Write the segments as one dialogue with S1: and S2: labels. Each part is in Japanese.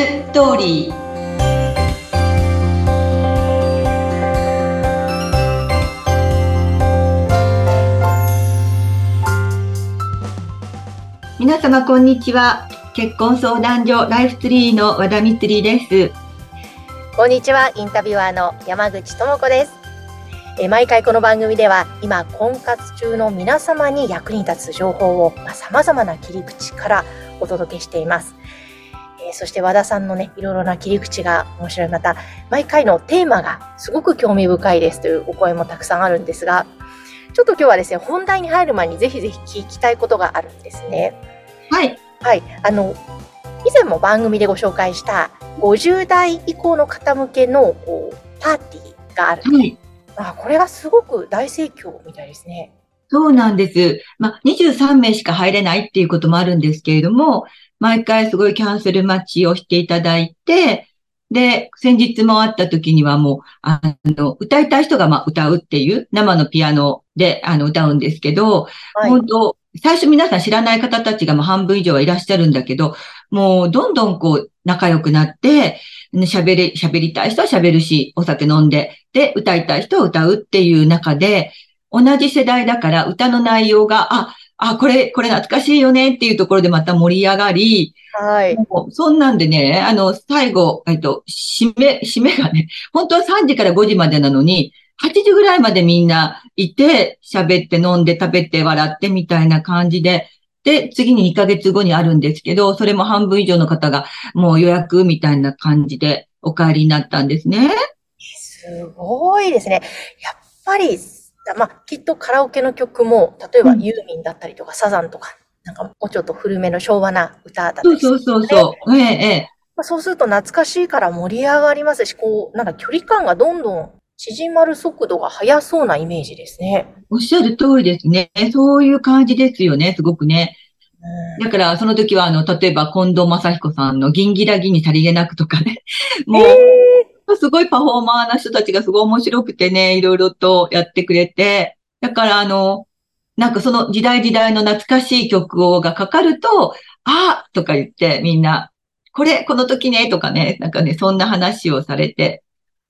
S1: ストーリー皆様こんにちは結婚相談所ライフツリーの和田光です
S2: こんにちはインタビュアーの山口智子ですえ毎回この番組では今婚活中の皆様に役に立つ情報をさまざ、まな切り口からお届けしていますえそして和田さんのね、いろいろな切り口が面白い。また、毎回のテーマがすごく興味深いですというお声もたくさんあるんですが、ちょっと今日はですね、本題に入る前にぜひぜひ聞きたいことがあるんですね。
S1: はい。
S2: はい。あの、以前も番組でご紹介した50代以降の方向けのこうパーティーがある。はい。あこれがすごく大盛況みたいですね。
S1: そうなんです。まあ、23名しか入れないっていうこともあるんですけれども、毎回すごいキャンセル待ちをしていただいて、で、先日も会った時にはもう、あの、歌いたい人がまあ歌うっていう生のピアノであの歌うんですけど、はい、本当最初皆さん知らない方たちがもう半分以上はいらっしゃるんだけど、もうどんどんこう仲良くなって、喋り、喋りたい人は喋るし、お酒飲んで、で、歌いたい人は歌うっていう中で、同じ世代だから歌の内容が、あ、あ、これ、これ懐かしいよねっていうところでまた盛り上がり、
S2: はい。
S1: そんなんでね、あの、最後、えっと、締め、締めがね、本当は3時から5時までなのに、8時ぐらいまでみんないて、喋って飲んで食べて笑ってみたいな感じで、で、次に2ヶ月後にあるんですけど、それも半分以上の方がもう予約みたいな感じでお帰りになったんですね。
S2: すごいですね。やっぱりまあ、きっとカラオケの曲も、例えばユーミンだったりとか、サザンとか、なんかもうちょっと古めの昭和な歌だったり
S1: そうそうそう。ええ、ええ。
S2: まあ、そうすると懐かしいから盛り上がりますし、こう、なんか距離感がどんどん縮まる速度が速そうなイメージですね。
S1: おっしゃる通りですね。そういう感じですよね、すごくね。だから、その時は、あの、例えば、近藤正彦さんの銀ギラギに足りげなくとかね。もう、えーすごいパフォーマーな人たちがすごい面白くてね、いろいろとやってくれて、だからあの、なんかその時代時代の懐かしい曲をがかかると、あとか言ってみんな、これ、この時ね、とかね、なんかね、そんな話をされて、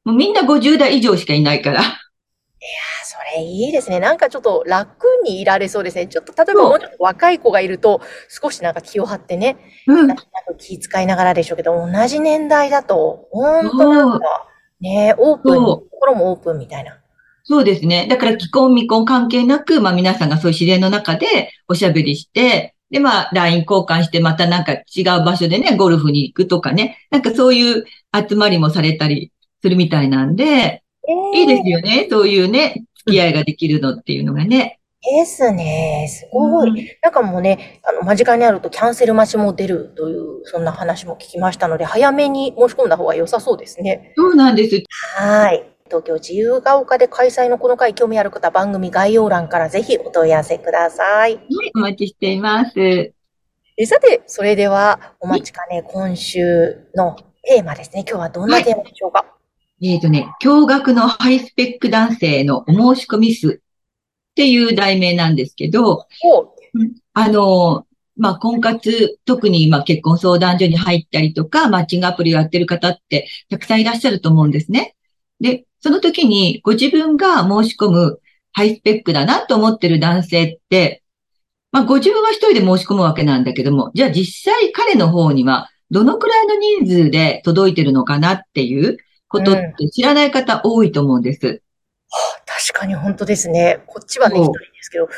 S1: もうみんな50代以上しかいないから。い
S2: いいですね。なんかちょっと楽にいられそうですね。ちょっと、例えばもうちょっと若い子がいると、少しなんか気を張ってね、うん、なんか気遣いながらでしょうけど、同じ年代だと、本当なんか、ね、オープン、心もオープンみたいな。
S1: そうですね。だから既婚未婚関係なく、まあ皆さんがそういう自然の中でおしゃべりして、で、まあ LINE 交換してまたなんか違う場所でね、ゴルフに行くとかね、なんかそういう集まりもされたりするみたいなんで、えー、いいですよね。そういうね、付き合いができるのっていうのがね。
S2: ですね。すごい。うん、なんかもうね、あの、間近にあるとキャンセル待ちも出るという、そんな話も聞きましたので、早めに申し込んだ方が良さそうですね。
S1: そうなんです。
S2: はい。東京自由が丘で開催のこの回興味ある方、番組概要欄からぜひお問い合わせください。はい、
S1: お待ちしています。え
S2: さて、それではお待ちかね、今週のテーマですね。今日はどんなテーマでしょうか、は
S1: い、えっ、ー、とね、驚愕のハイスペック男性のお申し込み数っていう題名なんですけど、あの、まあ、婚活、特にま結婚相談所に入ったりとか、マッチングアプリをやってる方ってたくさんいらっしゃると思うんですね。で、その時にご自分が申し込むハイスペックだなと思ってる男性って、まあ、ご自分は一人で申し込むわけなんだけども、じゃあ実際彼の方にはどのくらいの人数で届いてるのかなっていうことって知らない方多いと思うんです。うん
S2: 確かに本当ですね。こっちはね、一人ですけど、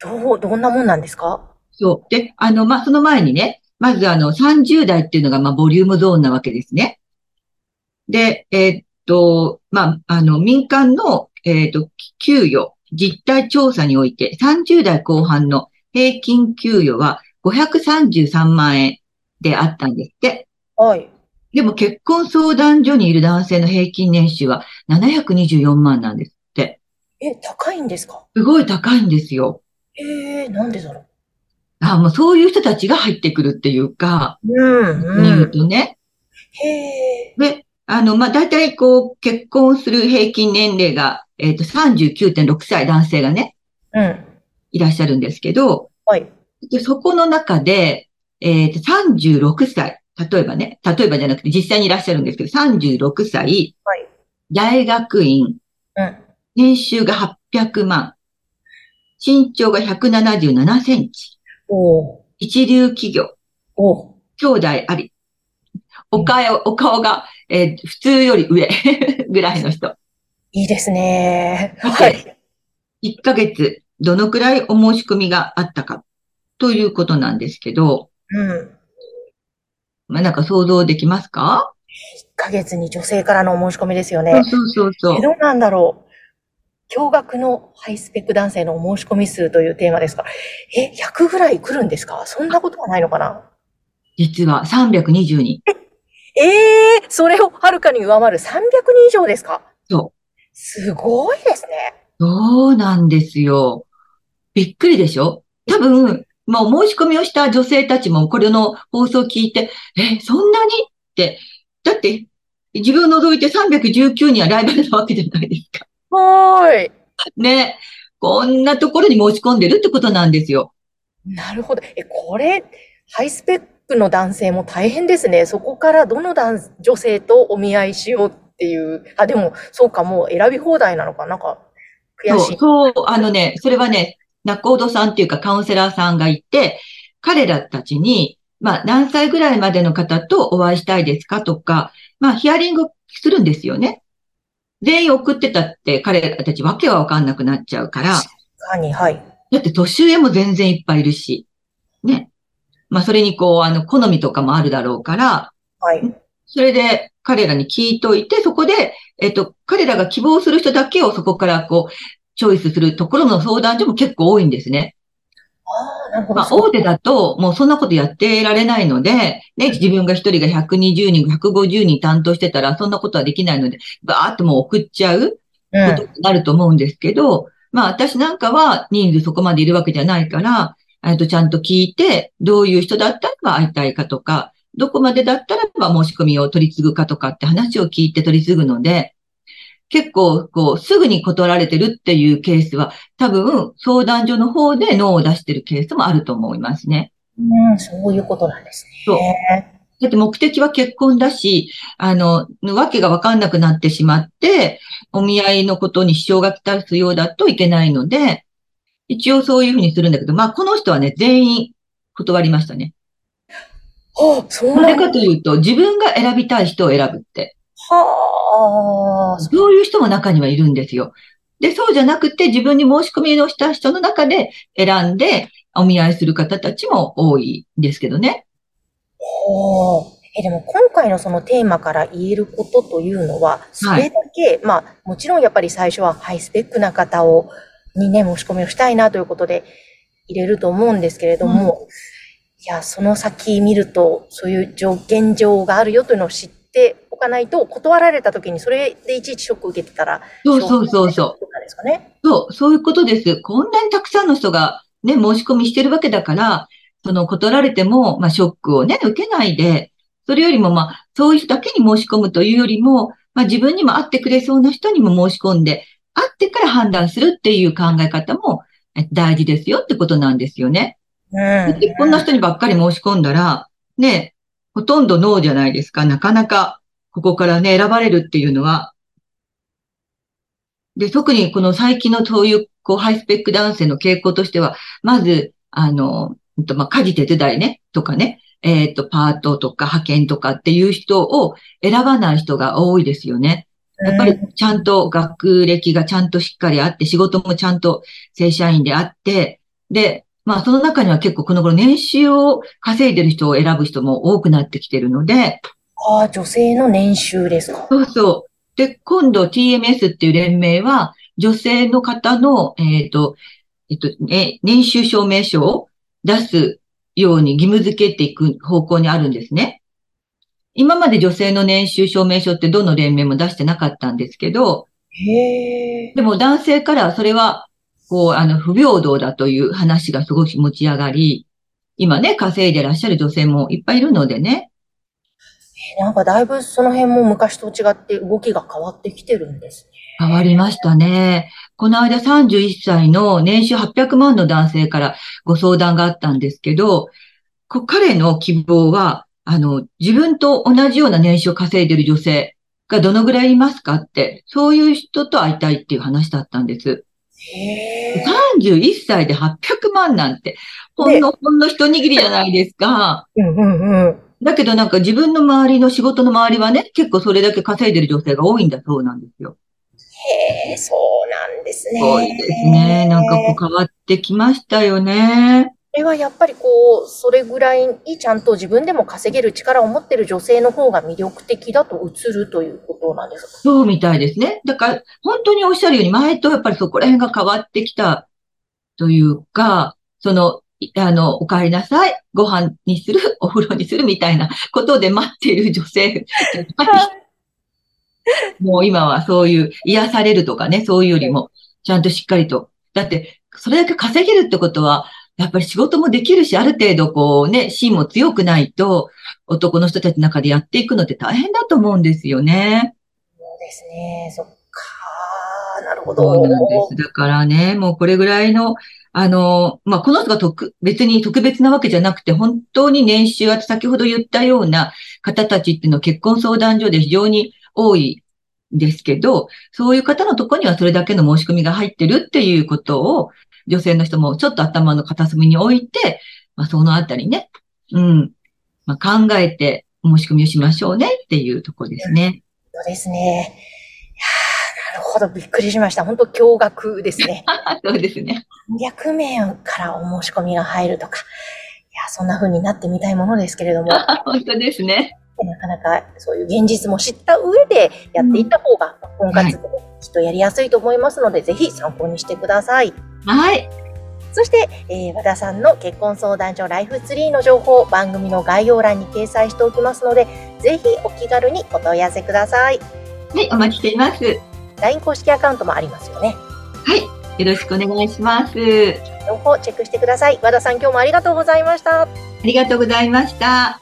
S2: どう、どんなもんなんですか？
S1: そう。で、あの、まあ、その前にね、まずあの、30代っていうのが、まあ、ボリュームゾーンなわけですね。で、えー、っと、まあ、あの、民間の、えー、っと、給与、実態調査において、30代後半の平均給与は533万円であったんですって。
S2: はい。
S1: でも結婚相談所にいる男性の平均年収は724万なんですって。
S2: え、高いんですか？
S1: すごい高いんですよ。
S2: ええー、なんでだろう？
S1: あ、もうそういう人たちが入ってくるっていうか、
S2: うん、うん。
S1: 言うとね。
S2: へえ。
S1: で、あの、まあ、大体こう、結婚する平均年齢が、えっ、ー、と、39.6歳男性がね、
S2: うん。
S1: いらっしゃるんですけど、
S2: はい。
S1: で、そこの中で、えっ、ー、と、36歳。例えばね、例えばじゃなくて実際にいらっしゃるんですけど、36歳、
S2: はい。
S1: 大学院、
S2: うん。
S1: 年収が800万、身長が177センチ、
S2: おー
S1: 一流企業、
S2: おー
S1: 兄弟あり、お顔、お顔が、えー普通より上 ぐらいの人。
S2: いいですね。
S1: は
S2: はいい。
S1: 1ヶ月、どのくらいお申し込みがあったか、ということなんですけど、
S2: うん。
S1: まあ、なんか想像できますか
S2: ？1ヶ月に女性からのお申し込みですよね
S1: そう。そうそうそう
S2: え。どうなんだろう？驚愕のハイスペック男性のお申し込み数というテーマですが、え、100ぐらい来るんですか？そんなことはないのかな？
S1: 実は320人。
S2: ええそれをはるかに上回る300人以上ですか？
S1: そう。
S2: すごいですね。
S1: そうなんですよ。びっくりでしょ？多分、もう申し込みをした女性たちもこれの放送を聞いて、え、そんなに？って、だって、自分を除いて319人はライバルなわけじゃないですか。
S2: はーい。
S1: ね。こんなところに申し込んでるってことなんですよ。
S2: なるほど。え、これ、ハイスペックの男性も大変ですね。そこからどの男女性とお見合いしようっていう。あ、でも、そうか、もう選び放題なのか。なんか、悔しい。
S1: そう、そう、あのね、それはね、仲人さんっていうかカウンセラーさんがいて、彼らたちに、まあ、何歳ぐらいまでの方とお会いしたいですかとか、まあ、ヒアリングするんですよね。全員送ってたって彼らたちわけはわかんなくなっちゃうから、
S2: かに、はい。
S1: だって年上も全然いっぱいいるし、ね。まあ、それにこう、あの、好みとかもあるだろうから、
S2: はい。
S1: それで彼らに聞いといて、そこで、えっと、彼らが希望する人だけをそこからこう、チョイスするところの相談所も結構多いんですね。まあ、大手だと、もうそんなことやってられないので、ね、自分が一人が120人、150人担当してたら、そんなことはできないので、バーっともう送っちゃう
S2: うん
S1: ことになると思うんですけど、まあ、私なんかは人数そこまでいるわけじゃないから、えっと、ちゃんと聞いて、どういう人だったらば会いたいかとか、どこまでだったらば申し込みを取り継ぐかとかって話を聞いて取り継ぐので、結構、こう、すぐに断られてるっていうケースは、多分、相談所の方で脳を出してるケースもあると思いますね。
S2: うん、そういうことなんです
S1: そう
S2: ね。
S1: だって目的は結婚だし、あの、わけがわかんなくなってしまって、お見合いのことに支障がきたすようだといけないので、一応そういうふうにするんだけど、まあ、この人はね、全員断りましたね。
S2: はあ、そう
S1: なぜ。かというと、自分が選びたい人を選ぶって。
S2: はあ、
S1: そういう人も中にはいるんですよ。で、そうじゃなくて、自分に申し込みをした人の中で選んで、お見合いする方たちも多いんですけどね。
S2: ほう。え、でも今回のそのテーマから言えることというのは、それだけ、まあ、もちろんやっぱり最初はハイスペックな方を、にね、申し込みをしたいなということで入れると思うんですけれども、いや、その先見ると、そういう条件上があるよというのを知っておかないと、断られた時にそれでいちいちショック受けてたら、
S1: そうそうそうそう。
S2: ですかね。
S1: そう、そういうことです。こんなにたくさんの人がね、申し込みしてるわけだから、その断られても、まあ、ショックをね、受けないで、それよりも、まあ、そういう人だけに申し込むというよりも、まあ、自分にも会ってくれそうな人にも申し込んで、会ってから判断するっていう考え方もえ大事ですよってことなんですよね。
S2: うん。
S1: こんな人にばっかり申し込んだら、ね、ほとんどノーじゃないですか。なかなか、ここからね、選ばれるっていうのは。で、特にこの最近のそういう、こう、ハイスペック男性の傾向としては、まず、あの、まあ、家事手伝いね、とかね、えっと、パートとか派遣とかっていう人を選ばない人が多いですよね。やっぱりちゃんと学歴がちゃんとしっかりあって、仕事もちゃんと正社員であって、で、まあその中には結構この頃年収を稼いでる人を選ぶ人も多くなってきてるので、
S2: ああ、女性の年収ですか。
S1: そうそう。で、今度 TMS っていう連盟は、女性の方の、えっ、と、えっ、と、ね、年収証明書を出すように義務付けていく方向にあるんですね。今まで女性の年収証明書ってどの連盟も出してなかったんですけど、
S2: へえ。
S1: でも男性からはそれは、こう、あの、不平等だという話がすごく持ち上がり、今ね、稼いでらっしゃる女性もいっぱいいるのでね。
S2: なんかだいぶその辺も昔と違って動きが変わってきてるんですね。
S1: 変わりましたね。この間31歳の年収800万の男性からご相談があったんですけど、こ彼の希望はあの、自分と同じような年収を稼いでる女性がどのぐらいいますかって、そういう人と会いたいっていう話だったんです。31歳で800万なんて、ほんの、ほんの一握りじゃないですか。うんうんうん。だけどなんか自分の周りの仕事の周りはね、結構それだけ稼いでる女性が多いんだそうなんですよ。
S2: へえ、そうなんですね。
S1: そうですね。なんかこう変わってきましたよね。
S2: これはやっぱりこう、それぐらいにちゃんと自分でも稼げる力を持ってる女性の方が魅力的だと映るということなんですか？
S1: そうみたいですね。だから、本当におっしゃるように、前とやっぱりそこら辺が変わってきたというか、その、あの、お帰りなさい、ご飯にする、お風呂にするみたいなことで待っている女性。もう今はそういう癒されるとかね、そういうよりも、ちゃんとしっかりと。だって、それだけ稼げるってことは、やっぱり仕事もできるし、ある程度こうね、芯も強くないと、男の人たちの中でやっていくのって大変だと思うんですよね。
S2: そうですね。そっか。なるほど。
S1: そうなんです。だからね、もうこれぐらいの、あの、まあ、この人が特、別に特別なわけじゃなくて、本当に年収は先ほど言ったような方たちっていうのは結婚相談所で非常に多いんですけど、そういう方のところにはそれだけの申し込みが入ってるっていうことを、女性の人もちょっと頭の片隅に置いて、まあ、そのあたりね、うん、まあ、考えて申し込みをしましょうねっていうところですね。
S2: そうですね。いやなるほど、びっくりしました。本当驚愕ですね。
S1: そうですね。
S2: 300名からお申し込みが入るとか。いや、そんな風になってみたいものですけれども。
S1: 本当ですね。
S2: なかなかそういう現実も知った上でやっていった方が、婚活できっとやりやすいと思いますので、はい、ぜひ参考にしてください。
S1: はい。
S2: そして、えー、和田さんの結婚相談所ライフツリーの情報、番組の概要欄に掲載しておきますので、ぜひお気軽にお問い合わせください。
S1: はい、お待ちしています。
S2: LINE 公式アカウントもありますよね。
S1: はい、よろしくお願いします。
S2: 情報チェックしてください。和田さん、今日もありがとうございました。あ
S1: りがとうございました。